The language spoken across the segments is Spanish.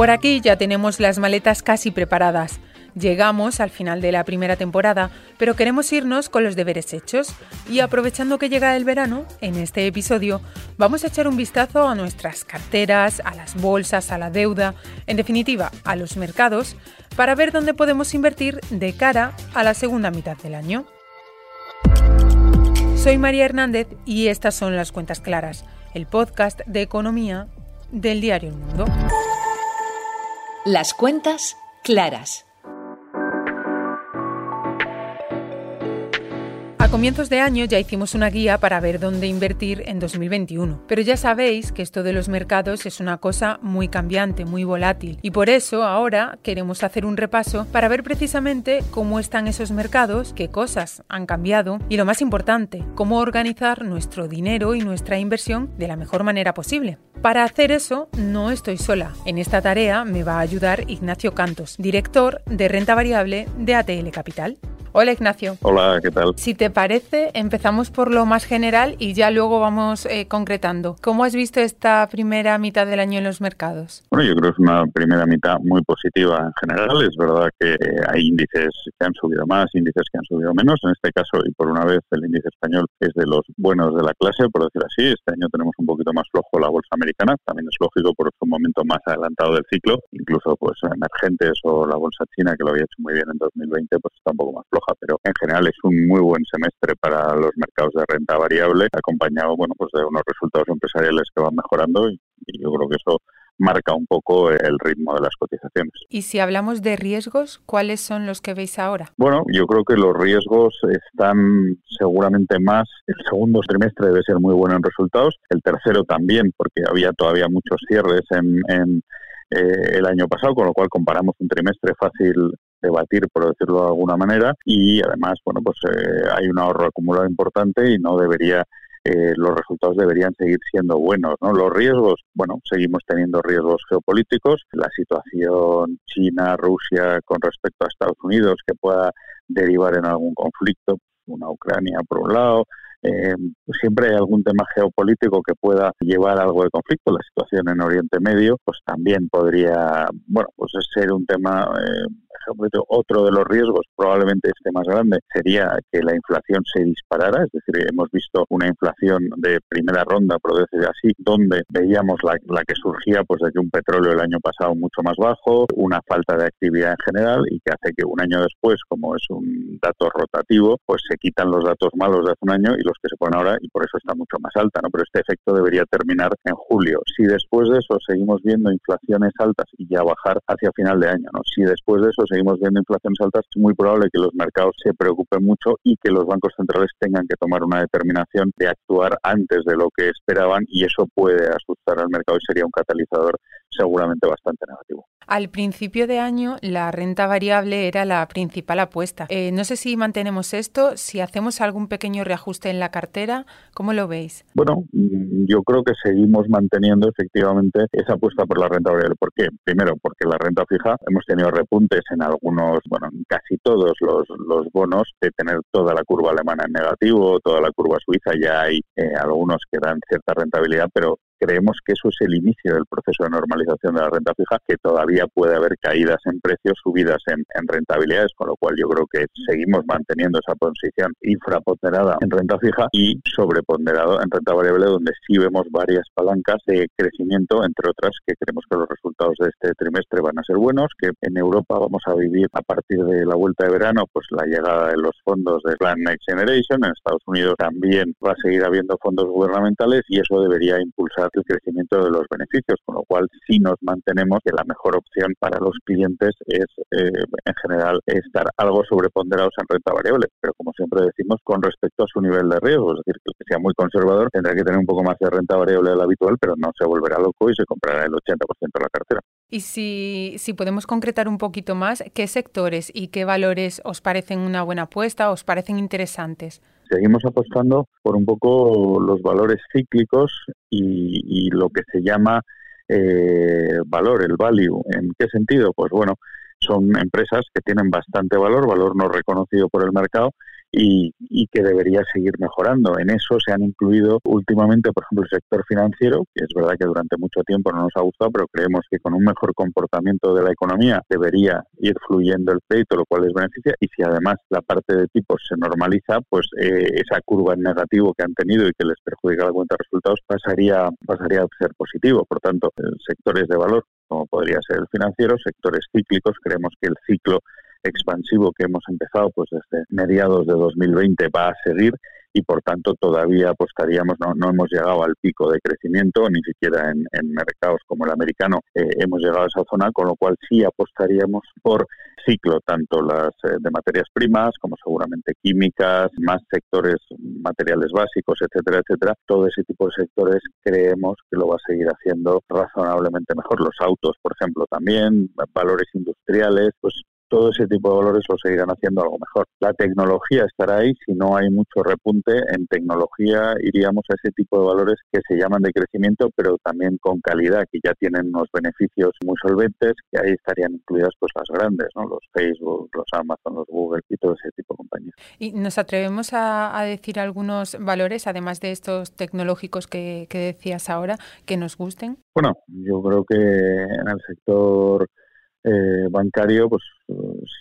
Por aquí ya tenemos las maletas casi preparadas. Llegamos al final de la primera temporada, pero queremos irnos con los deberes hechos y aprovechando que llega el verano, en este episodio vamos a echar un vistazo a nuestras carteras, a las bolsas, a la deuda, en definitiva, a los mercados, para ver dónde podemos invertir de cara a la segunda mitad del año. Soy María Hernández y estas son las cuentas claras, el podcast de economía del diario El Mundo. Las cuentas claras. Comienzos de año ya hicimos una guía para ver dónde invertir en 2021, pero ya sabéis que esto de los mercados es una cosa muy cambiante, muy volátil, y por eso ahora queremos hacer un repaso para ver precisamente cómo están esos mercados, qué cosas han cambiado y lo más importante, cómo organizar nuestro dinero y nuestra inversión de la mejor manera posible. Para hacer eso no estoy sola. En esta tarea me va a ayudar Ignacio Cantos, director de renta variable de ATL Capital. Hola Ignacio. Hola, ¿qué tal? Si te parece, empezamos por lo más general y ya luego vamos eh, concretando. ¿Cómo has visto esta primera mitad del año en los mercados? Bueno, yo creo que es una primera mitad muy positiva en general. Es verdad que hay índices que han subido más, índices que han subido menos. En este caso, y por una vez, el índice español es de los buenos de la clase, por decir así. Este año tenemos un poquito más flojo la bolsa americana. También es lógico por un momento más adelantado del ciclo. Incluso pues emergentes o la bolsa china, que lo había hecho muy bien en 2020, pues está un poco más flojo pero en general es un muy buen semestre para los mercados de renta variable, acompañado bueno, pues de unos resultados empresariales que van mejorando y, yo creo que eso marca un poco el ritmo de las cotizaciones. Y si hablamos de riesgos, ¿cuáles son los que veis ahora? Bueno, yo creo que los riesgos están seguramente más. El segundo trimestre debe ser muy bueno en resultados, el tercero también, porque había todavía muchos cierres en, en eh, el año pasado, con lo cual comparamos un trimestre fácil debatir, por decirlo de alguna manera, y además, bueno, pues eh, hay un ahorro acumulado importante y no debería eh, los resultados deberían seguir siendo buenos. ¿no? Los riesgos, bueno, seguimos teniendo riesgos geopolíticos. La situación China-Rusia con respecto a Estados Unidos que pueda derivar en algún conflicto, una Ucrania por un lado, eh, siempre hay algún tema geopolítico que pueda llevar algo de conflicto. La situación en Oriente Medio, pues también podría, bueno, pues ser un tema eh, otro de los riesgos, probablemente este más grande, sería que la inflación se disparara. Es decir, hemos visto una inflación de primera ronda, por decir así, donde veíamos la, que surgía pues de que un petróleo el año pasado mucho más bajo, una falta de actividad en general y que hace que un año después, como es un dato rotativo, pues se quitan los datos malos de hace un año y los que se ponen ahora y por eso está mucho más alta, ¿no? Pero este efecto debería terminar en julio. Si después de eso seguimos viendo inflaciones altas y ya bajar hacia final de año, ¿no? Si después de eso seguimos viendo inflaciones altas, es muy probable que los mercados se preocupen mucho y que los bancos centrales tengan que tomar una determinación de actuar antes de lo que esperaban y eso puede asustar al mercado y sería un catalizador seguramente bastante negativo. Al principio de año la renta variable era la principal apuesta. Eh, no sé si mantenemos esto, si hacemos algún pequeño reajuste en la cartera, ¿cómo lo veis? Bueno, mm, yo creo que seguimos manteniendo efectivamente esa apuesta por la renta variable. ¿Por qué? Primero, porque la renta fija hemos tenido repuntes en algunos, bueno, en casi todos los, los bonos de tener toda la curva alemana en negativo, toda la curva suiza, ya hay eh, algunos que dan cierta rentabilidad, pero creemos que eso es el inicio del proceso de normalización de la renta fija, que todavía puede haber caídas en precios, subidas en, rentabilidades, con lo cual yo creo que seguimos manteniendo esa posición infraponderada en renta fija y sobreponderado en renta variable, donde sí vemos varias palancas de crecimiento, entre otras que creemos que los resultados de este trimestre van a ser buenos, que en Europa vamos a vivir a partir de la vuelta de verano, pues la llegada de los fondos de Plan Next Generation, en Estados Unidos también va a seguir habiendo fondos gubernamentales y eso debería impulsar el crecimiento de los beneficios, con lo cual sí nos mantenemos que la mejor opción para los clientes es eh, en general estar algo sobreponderados en renta variable, pero como siempre decimos con respecto a su nivel de riesgo, es decir, que que sea muy conservador tendrá que tener un poco más de renta variable de lo habitual, pero no se volverá loco y se comprará el 80% de la cartera. Y si, si podemos concretar un poquito más, ¿qué sectores y qué valores os parecen una buena apuesta, os parecen interesantes? Seguimos apostando por un poco los valores cíclicos y, lo que se llama eh, valor, el value. ¿En qué sentido? Pues bueno, son empresas que tienen bastante valor, valor no reconocido por el mercado y, que debería seguir mejorando. En eso se han incluido últimamente, por ejemplo, el sector financiero, que es verdad que durante mucho tiempo no nos ha gustado, pero creemos que con un mejor comportamiento de la economía debería ir fluyendo el crédito, lo cual les beneficia. Y si además la parte de tipos se normaliza, pues eh, esa curva en negativo que han tenido y que les perjudica la cuenta de resultados pasaría, pasaría a ser positivo. Por tanto, sectores de valor, como podría ser el financiero, sectores cíclicos, creemos que el ciclo expansivo que hemos empezado pues desde mediados de 2020 va a seguir y por tanto todavía apostaríamos, no, no hemos llegado al pico de crecimiento, ni siquiera en, mercados como el americano eh, hemos llegado a esa zona, con lo cual sí apostaríamos por ciclo, tanto las eh, de materias primas como seguramente químicas, más sectores materiales básicos, etcétera, etcétera. Todo ese tipo de sectores creemos que lo va a seguir haciendo razonablemente mejor. Los autos, por ejemplo, también, valores industriales, pues todo ese tipo de valores lo seguirán haciendo algo mejor. La tecnología estará ahí, si no hay mucho repunte en tecnología iríamos a ese tipo de valores que se llaman de crecimiento, pero también con calidad, que ya tienen unos beneficios muy solventes, que ahí estarían incluidas pues las grandes, ¿no? los Facebook, los Amazon, los Google y todo ese tipo de compañías. ¿Y nos atrevemos a, decir algunos valores, además de estos tecnológicos que, que decías ahora, que nos gusten? Bueno, yo creo que en el sector eh, bancario, pues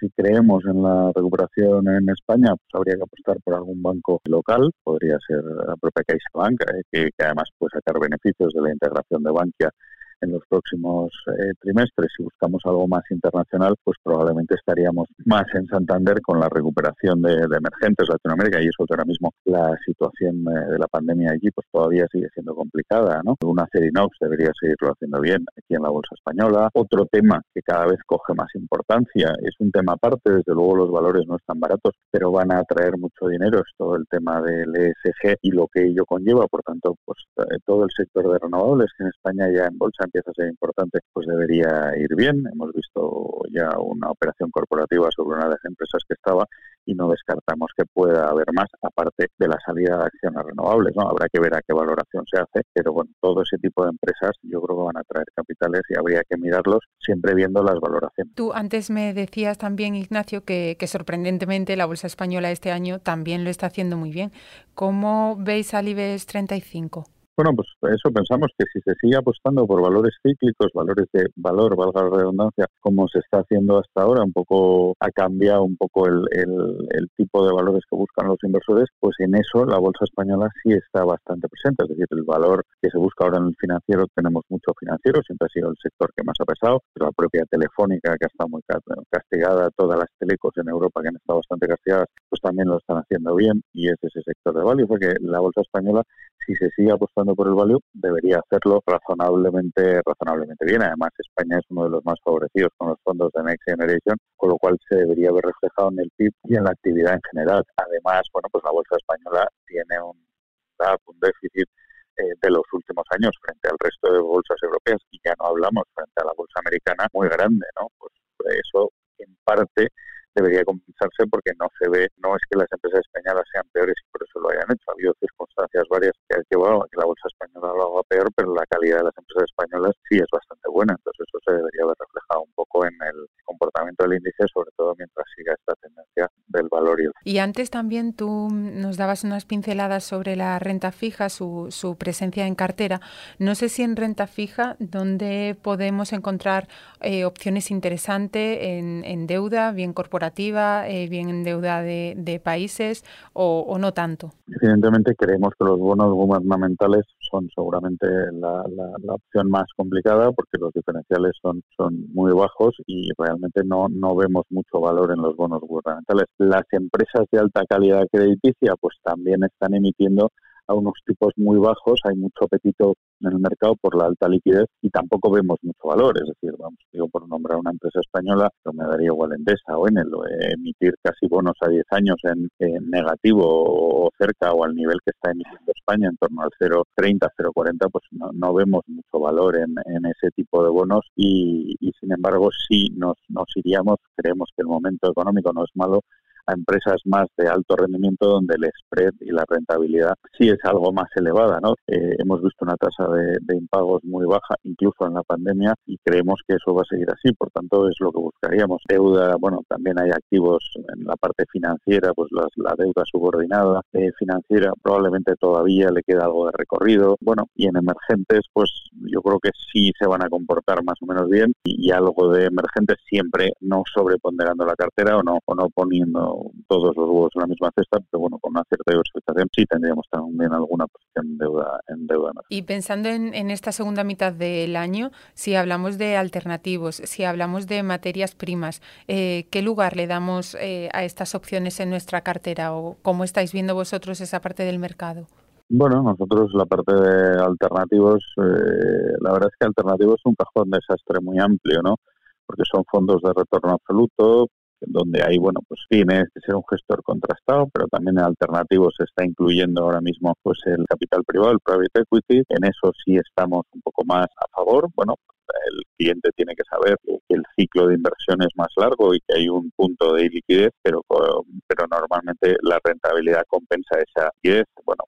si creemos en la recuperación en España, pues habría que apostar por algún banco local, podría ser la propia CaixaBank, eh, que, que, además puede sacar beneficios de la integración de Bankia en los próximos eh, trimestres. Si buscamos algo más internacional, pues probablemente estaríamos más en Santander con la recuperación de, emergentes Latinoamérica y eso ahora mismo la situación eh, de la pandemia allí pues todavía sigue siendo complicada, ¿no? Una Cerinox debería seguirlo haciendo bien aquí en la bolsa española. Otro tema que cada vez coge más importancia es un tema aparte, desde luego los valores no están baratos, pero van a traer mucho dinero, es todo el tema del ESG y lo que ello conlleva, por tanto, pues eh, todo el sector de renovables que en España ya en bolsa empieza a ser importante, pues debería ir bien. Hemos visto ya una operación corporativa sobre una de las empresas que estaba y no descartamos que pueda haber más, aparte de la salida de acciones renovables. ¿no? Habrá que ver a qué valoración se hace, pero bueno, todo ese tipo de empresas yo creo que van a traer capitales y habría que mirarlos siempre viendo las valoraciones. Tú antes me decías también, Ignacio, que, que sorprendentemente la bolsa española este año también lo está haciendo muy bien. ¿Cómo veis al IBEX 35? Bueno, pues eso pensamos que si se sigue apostando por valores cíclicos, valores de valor, valga la redundancia, como se está haciendo hasta ahora, un poco ha cambiado un poco el, el, tipo de valores que buscan los inversores, pues en eso la bolsa española sí está bastante presente. Es decir, el valor que se busca ahora en el financiero, tenemos mucho financiero, siempre ha sido el sector que más ha pesado, pero la propia telefónica, que ha estado muy castigada, todas las telecos en Europa que han estado bastante castigadas, pues también lo están haciendo bien y es ese sector de valor. Fue que la bolsa española, si se sigue apostando por el value, debería hacerlo razonablemente, razonablemente bien. Además, España es uno de los más favorecidos con los fondos de Next Generation, con lo cual se debería haber reflejado en el PIB y en la actividad en general. Además, bueno, pues la bolsa española tiene un, un déficit eh, de los últimos años frente al resto de bolsas europeas y ya no hablamos frente a la bolsa americana muy grande, ¿no? Pues eso en parte debería compensarse porque no se ve, no es que las empresas españolas sean peores y por eso lo hayan hecho. Ha habido circunstancias varias que han llevado a que la bolsa española lo haga peor, pero la calidad de las empresas españolas sí es bastante buena. Entonces eso se debería haber reflejado un poco en el comportamiento del índice, sobre todo mientras siga esta tendencia del y antes también tú nos dabas unas pinceladas sobre la renta fija, su, su presencia en cartera. No sé si en renta fija, donde podemos encontrar eh, opciones interesantes en, en deuda, bien corporativa, eh, bien en deuda de, países o, no tanto? Evidentemente creemos que los bonos gubernamentales son seguramente la, opción más complicada porque los diferenciales son, son muy bajos y realmente no, no vemos mucho valor en los bonos gubernamentales. Las empresas de alta calidad crediticia pues también están emitiendo a unos tipos muy bajos, hay mucho apetito en el mercado por la alta liquidez y tampoco vemos mucho valor. Es decir, vamos, digo por nombrar una empresa española, pero me daría igual Endesa o Enel, emitir casi bonos a 10 años en, negativo o cerca o al nivel que está emitiendo España, en torno al 0,30, 0,40, pues no, vemos mucho valor en, ese tipo de bonos y, sin embargo sí nos, nos iríamos, creemos que el momento económico no es malo, a empresas más de alto rendimiento donde el spread y la rentabilidad sí es algo más elevada. ¿no? Eh, hemos visto una tasa de, impagos muy baja, incluso en la pandemia, y creemos que eso va a seguir así. Por tanto, es lo que buscaríamos. Deuda, bueno, también hay activos en la parte financiera, pues la deuda subordinada eh, financiera probablemente todavía le queda algo de recorrido. Bueno, y en emergentes, pues yo creo que sí se van a comportar más o menos bien y, algo de emergentes siempre no sobreponderando la cartera o no, o no poniendo todos los huevos en la misma cesta, pero bueno, con una cierta diversificación sí tendríamos también alguna posición en deuda. En deuda y pensando en, en esta segunda mitad del año, si hablamos de alternativos, si hablamos de materias primas, eh, ¿qué lugar le damos eh, a estas opciones en nuestra cartera o cómo estáis viendo vosotros esa parte del mercado? Bueno, nosotros la parte de alternativos, eh, la verdad es que alternativos es un cajón de desastre muy amplio, ¿no? Porque son fondos de retorno absoluto, donde hay, bueno, pues tienes que ser un gestor contrastado, pero también en alternativos se está incluyendo ahora mismo pues el capital privado, el private equity. En eso sí estamos un poco más a favor. Bueno, el cliente tiene que saber que el ciclo de inversión es más largo y que hay un punto de liquidez, pero, pero normalmente la rentabilidad compensa esa liquidez, bueno,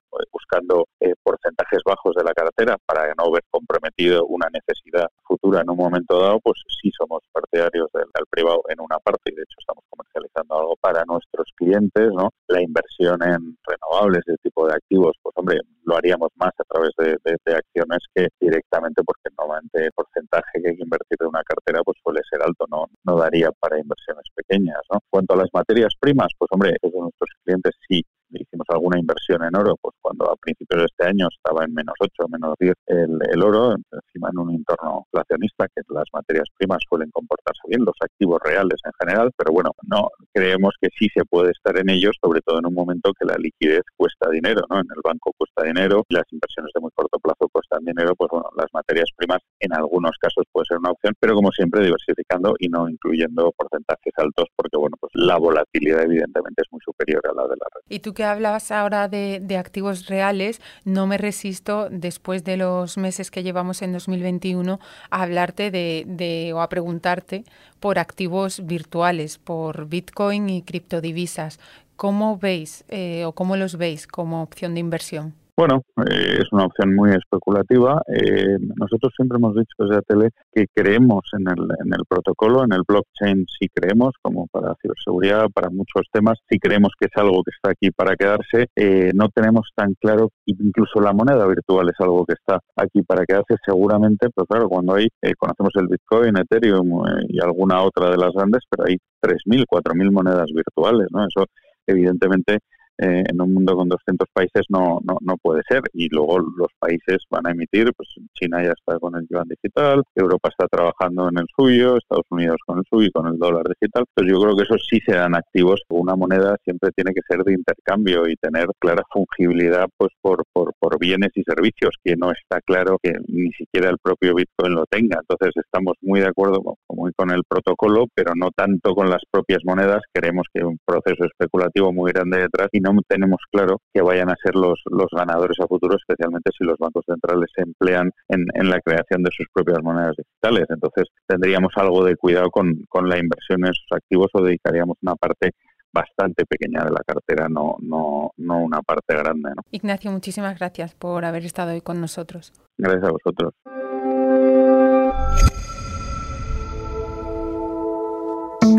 buscando eh, porcentajes bajos de la cartera para no ver comprometido una necesidad futura en un momento dado, pues sí somos partidarios del, privado en una parte y de hecho estamos comercializando algo para nuestros clientes, ¿no? La inversión en renovables, ese tipo de activos, pues hombre, lo haríamos más a través de, acciones que directamente porque normalmente el porcentaje que hay que invertir de una cartera pues suele ser alto, no, no daría para inversiones pequeñas. ¿no? Cuanto a las materias primas, pues hombre, de nuestros clientes sí hicimos alguna inversión en oro, pues cuando a principios de este año estaba en menos 8, menos 10 el, oro, encima en un entorno inflacionista, que las materias primas suelen comportarse bien, los activos reales en general, pero bueno, no creemos que sí se puede estar en ellos, sobre todo en un momento que la liquidez cuesta dinero, ¿no? En el banco cuesta dinero las inversiones de muy corto plazo cuestan dinero, pues bueno, las materias primas en algunos casos puede ser una opción, pero como siempre diversificando y no incluyendo porcentajes altos, porque bueno, pues la volatilidad evidentemente es muy superior a la de la red. ¿Y tú que hablas ahora de, activos reales, no me resisto, después de los meses que llevamos en 2021, a hablarte de, o a preguntarte por activos virtuales, por Bitcoin y criptodivisas. ¿Cómo veis eh, o cómo los veis como opción de inversión? Bueno, eh, es una opción muy especulativa. Eh, nosotros siempre hemos dicho desde la tele que creemos en el, en el protocolo, en el blockchain sí creemos, como para ciberseguridad, para muchos temas, sí creemos que es algo que está aquí para quedarse. Eh, no tenemos tan claro, incluso la moneda virtual es algo que está aquí para quedarse seguramente, pero claro, cuando hay, conocemos el Bitcoin, Ethereum y alguna otra de las grandes, pero hay 3.000, 4.000 monedas virtuales, ¿no? Eso evidentemente eh, en un mundo con 200 países no, no, no, puede ser. Y luego los países van a emitir, pues China ya está con el yuan digital, Europa está trabajando en el suyo, Estados Unidos con el suyo y con el dólar digital. Entonces yo creo que eso sí se dan activos. Una moneda siempre tiene que ser de intercambio y tener clara fungibilidad pues por, por, por bienes y servicios, que no está claro que ni siquiera el propio Bitcoin lo tenga. Entonces estamos muy de acuerdo con, con el protocolo, pero no tanto con las propias monedas. Queremos que un proceso especulativo muy grande detrás y no tenemos claro que vayan a ser los, los ganadores a futuro, especialmente si los bancos centrales se emplean en, en la creación de sus propias monedas digitales. Entonces, tendríamos algo de cuidado con, con la inversión en esos activos o dedicaríamos una parte bastante pequeña de la cartera, no, no, no una parte grande. ¿no? Ignacio, muchísimas gracias por haber estado hoy con nosotros. Gracias a vosotros.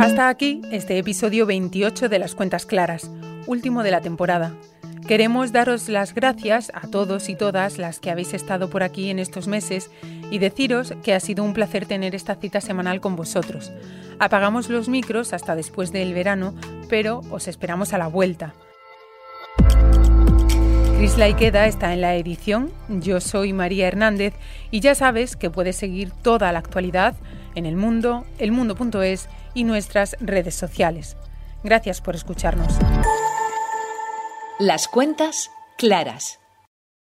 Hasta aquí este episodio 28 de Las Cuentas Claras, último de la temporada. Queremos daros las gracias a todos y todas las que habéis estado por aquí en estos meses y deciros que ha sido un placer tener esta cita semanal con vosotros. Apagamos los micros hasta después del verano, pero os esperamos a la vuelta. Cris Laiqueda está en la edición, yo soy María Hernández y ya sabes que puedes seguir toda la actualidad en el mundo, elmundo.es y nuestras redes sociales. Gracias por escucharnos. Las cuentas claras.